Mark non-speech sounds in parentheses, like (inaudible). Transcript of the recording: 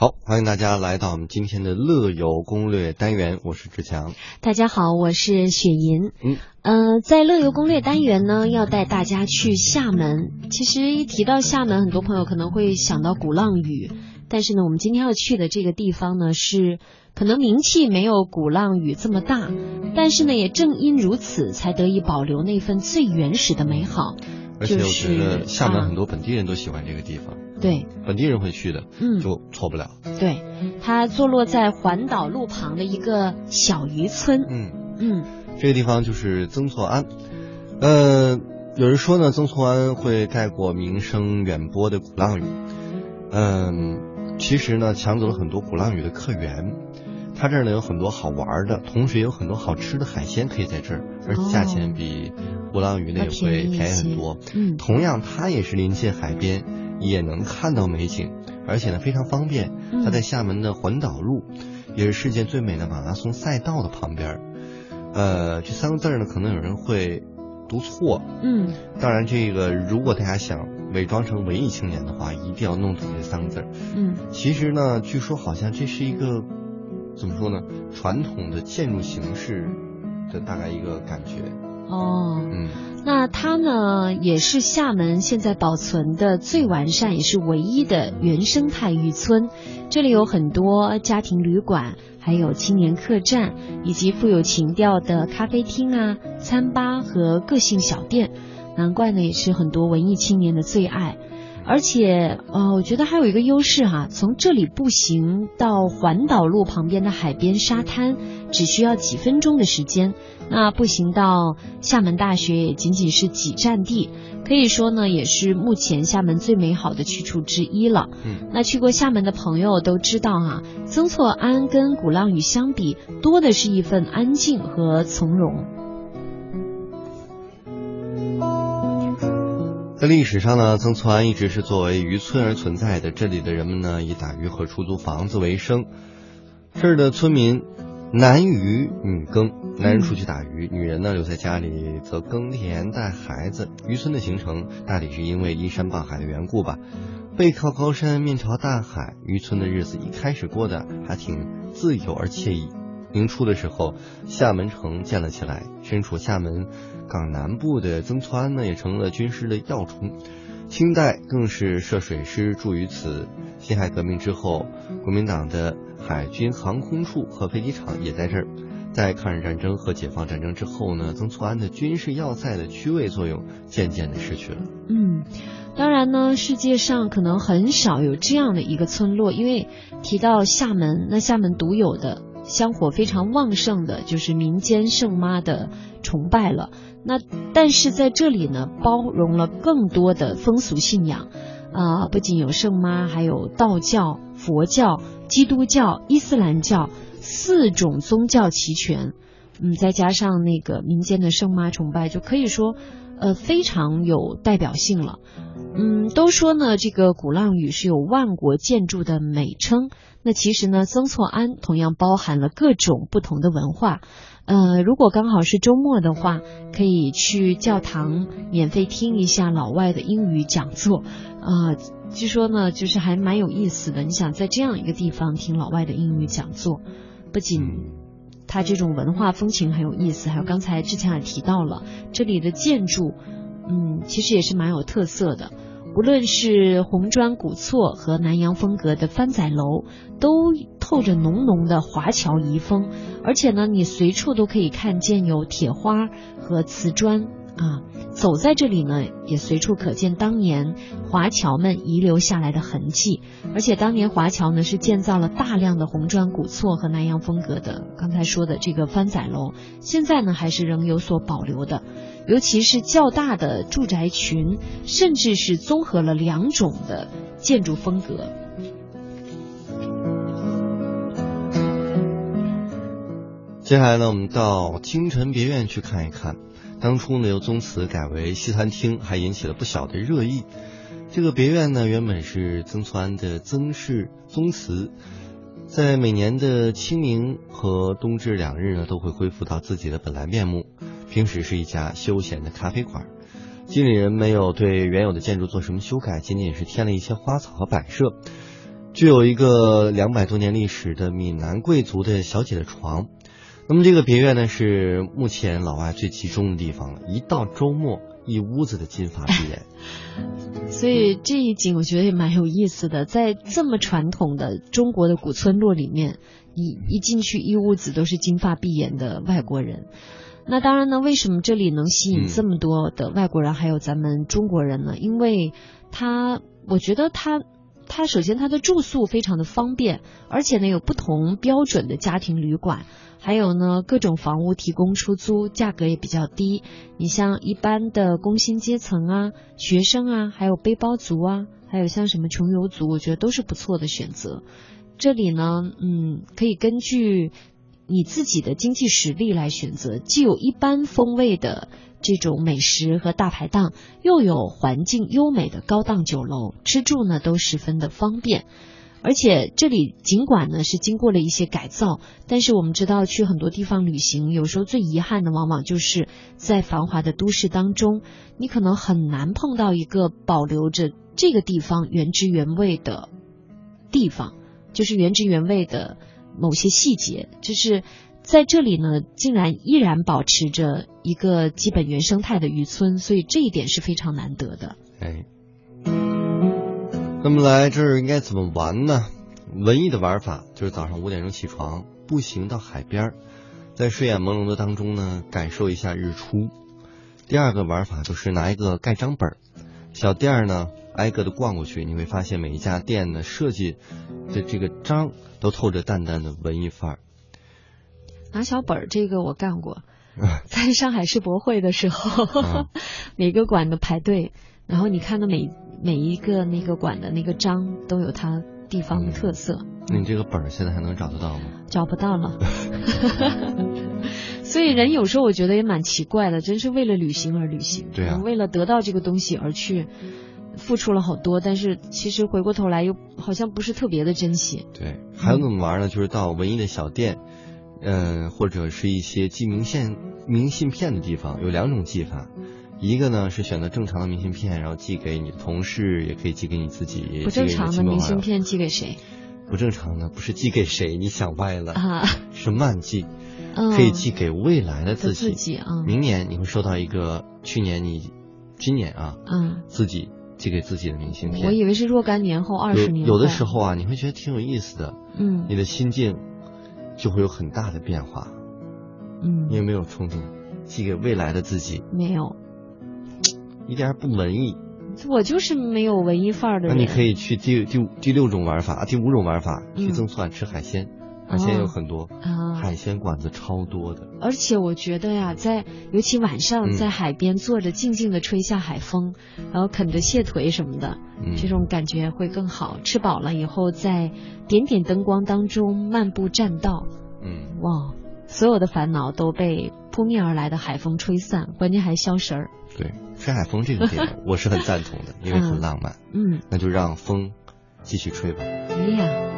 好，欢迎大家来到我们今天的乐游攻略单元，我是志强。大家好，我是雪银。嗯，呃，在乐游攻略单元呢，要带大家去厦门。其实一提到厦门，很多朋友可能会想到鼓浪屿，但是呢，我们今天要去的这个地方呢，是可能名气没有鼓浪屿这么大，但是呢，也正因如此，才得以保留那份最原始的美好。而且我觉得厦门啊很多本地人都喜欢这个地方，对，本地人会去的，嗯就错不了。对，它坐落在环岛路旁的一个小渔村。嗯，嗯这个地方就是曾厝垵。呃，有人说呢，曾厝垵会盖过名声远播的鼓浪屿。嗯，其实呢，抢走了很多鼓浪屿的客源。它这儿呢有很多好玩的，同时也有很多好吃的海鲜可以在这儿，而且价钱比鼓浪屿那要会便宜很多。嗯同样，它也是临近海边，也能看到美景，而且呢非常方便。嗯它在厦门的环岛路，也是世界最美的马拉松赛道的旁边。呃，这三个字儿呢，可能有人会读错。嗯当然，这个如果大家想伪装成文艺青年的话，一定要弄懂这三个字儿。嗯其实呢，据说好像这是一个怎么说呢，传统的建筑形式的大概一个感觉。哦。嗯。那它呢，也是厦门现在保存的最完善，也是唯一的原生态渔村。这里有很多家庭旅馆，还有青年客栈，以及富有情调的咖啡厅啊、餐吧和个性小店。难怪呢，也是很多文艺青年的最爱。而且，呃，我觉得还有一个优势哈，从这里步行到环岛路旁边的海边沙滩，只需要几分钟的时间。那步行到厦门大学也仅仅是几站地，可以说呢，也是目前厦门最美好的去处之一了。嗯，那去过厦门的朋友都知道哈、曾厝垵跟鼓浪屿相比，多的是一份安静和从容。在历史上呢，曾厝垵一直是作为渔村而存在的。这里的人们呢，以打鱼和出租房子为生。这儿的村民男渔女耕，男人出去打鱼，女人呢留在家里则耕田带孩子。渔村的形成大抵是因为依山傍海的缘故吧。背靠高山，面朝大海，渔村的日子一开始过得还挺自由而惬意。明初的时候，厦门城建了起来，身处厦门港南部的曾厝垵呢，也成了军事的要冲。清代更是设水师驻于此。辛亥革命之后，国民党的海军航空处和飞机场也在这儿。在抗日战争和解放战争之后呢，曾厝垵的军事要塞的区位作用渐渐的失去了。嗯，当然呢，世界上可能很少有这样的一个村落，因为提到厦门，那厦门独有的香火非常旺盛的，就是民间圣妈的崇拜了。那但是在这里呢，包容了更多的风俗信仰，啊、不仅有圣妈，还有道教、佛教、基督教、伊斯兰教四种宗教齐全。嗯，再加上那个民间的圣妈崇拜，就可以说，呃，非常有代表性了。嗯，都说呢，这个鼓浪屿是有万国建筑的美称。那其实呢，曾厝垵同样包含了各种不同的文化。呃，如果刚好是周末的话，可以去教堂免费听一下老外的英语讲座。啊、据说呢，就是还蛮有意思的。你想在这样一个地方听老外的英语讲座，不仅它这种文化风情很有意思，还有刚才之前也提到了这里的建筑，嗯，其实也是蛮有特色的。无论是红砖古厝和南洋风格的番仔楼，都透着浓浓的华侨遗风，而且呢，你随处都可以看见有铁花和瓷砖啊。走在这里呢，也随处可见当年华侨们遗留下来的痕迹。而且当年华侨呢是建造了大量的红砖古厝和南洋风格的刚才说的这个番仔楼，现在呢还是仍有所保留的。尤其是较大的住宅群，甚至是综合了两种的建筑风格。接下来呢，我们到京城别院去看一看。当初呢，由宗祠改为西餐厅，还引起了不小的热议。这个别院呢，原本是曾厝垵的曾氏宗祠，在每年的清明和冬至两日呢，都会恢复到自己的本来面目。平时是一家休闲的咖啡馆，经理人没有对原有的建筑做什么修改，仅仅是添了一些花草和摆设。具有一个两百多年历史的闽南贵族的小姐的床。那么这个别院呢，是目前老外最集中的地方了。一到周末，一屋子的金发碧眼。(laughs) 所以这一景我觉得也蛮有意思的，在这么传统的中国的古村落里面，一一进去一屋子都是金发碧眼的外国人。那当然呢，为什么这里能吸引这么多的外国人，还有咱们中国人呢？因为它，我觉得它。它首先它的住宿非常的方便，而且呢有不同标准的家庭旅馆，还有呢各种房屋提供出租，价格也比较低。你像一般的工薪阶层啊、学生啊，还有背包族啊，还有像什么穷游族，我觉得都是不错的选择。这里呢，嗯，可以根据你自己的经济实力来选择，既有一般风味的。这种美食和大排档，又有环境优美的高档酒楼，吃住呢都十分的方便。而且这里尽管呢是经过了一些改造，但是我们知道去很多地方旅行，有时候最遗憾的往往就是在繁华的都市当中，你可能很难碰到一个保留着这个地方原汁原味的地方，就是原汁原味的某些细节，就是。在这里呢，竟然依然保持着一个基本原生态的渔村，所以这一点是非常难得的。哎，那么来这儿应该怎么玩呢？文艺的玩法就是早上五点钟起床，步行到海边，在睡眼朦胧的当中呢，感受一下日出。第二个玩法就是拿一个盖章本，小店儿呢挨个的逛过去，你会发现每一家店的设计的这个章都透着淡淡的文艺范儿。拿小本儿，这个我干过，(laughs) 在上海世博会的时候，(laughs) 每个馆的排队，然后你看到每每一个那个馆的那个章都有它地方的特色。那你这个本儿现在还能找得到吗？找不到了。(laughs) 所以人有时候我觉得也蛮奇怪的，真是为了旅行而旅行，对啊，为了得到这个东西而去付出了好多，但是其实回过头来又好像不是特别的珍惜。对，还有怎么玩呢？就是到文艺的小店。嗯，或者是一些寄明信明信片的地方，有两种寄法，一个呢是选择正常的明信片，然后寄给你的同事，也可以寄给你自己。不正常的明信片寄给谁？不正常的不是寄给谁，你想歪了啊！(laughs) 是慢寄，可以寄给未来的自己。自己啊，明年你会收到一个去年你今年啊，嗯，自己寄给自己的明信片。我以为是若干年后，二十年。有的时候啊，你会觉得挺有意思的，嗯，你的心境。就会有很大的变化，嗯，你有没有冲动寄给未来的自己？没有，一点不文艺。我就是没有文艺范儿的人。那你可以去第第第六种玩法，第五种玩法，去赠蒜吃海鲜，海鲜有很多，海鲜馆子超多的。而且我觉得呀，在尤其晚上在海边坐着，静静的吹下海风，然后啃着蟹腿什么的，这种感觉会更好。吃饱了以后，在点点灯光当中漫步栈道，嗯，哇，所有的烦恼都被扑面而来的海风吹散，关键还消食儿。对，吹海风这个点 (laughs) 我是很赞同的，因为很浪漫。嗯，那就让风继续吹吧。哎呀。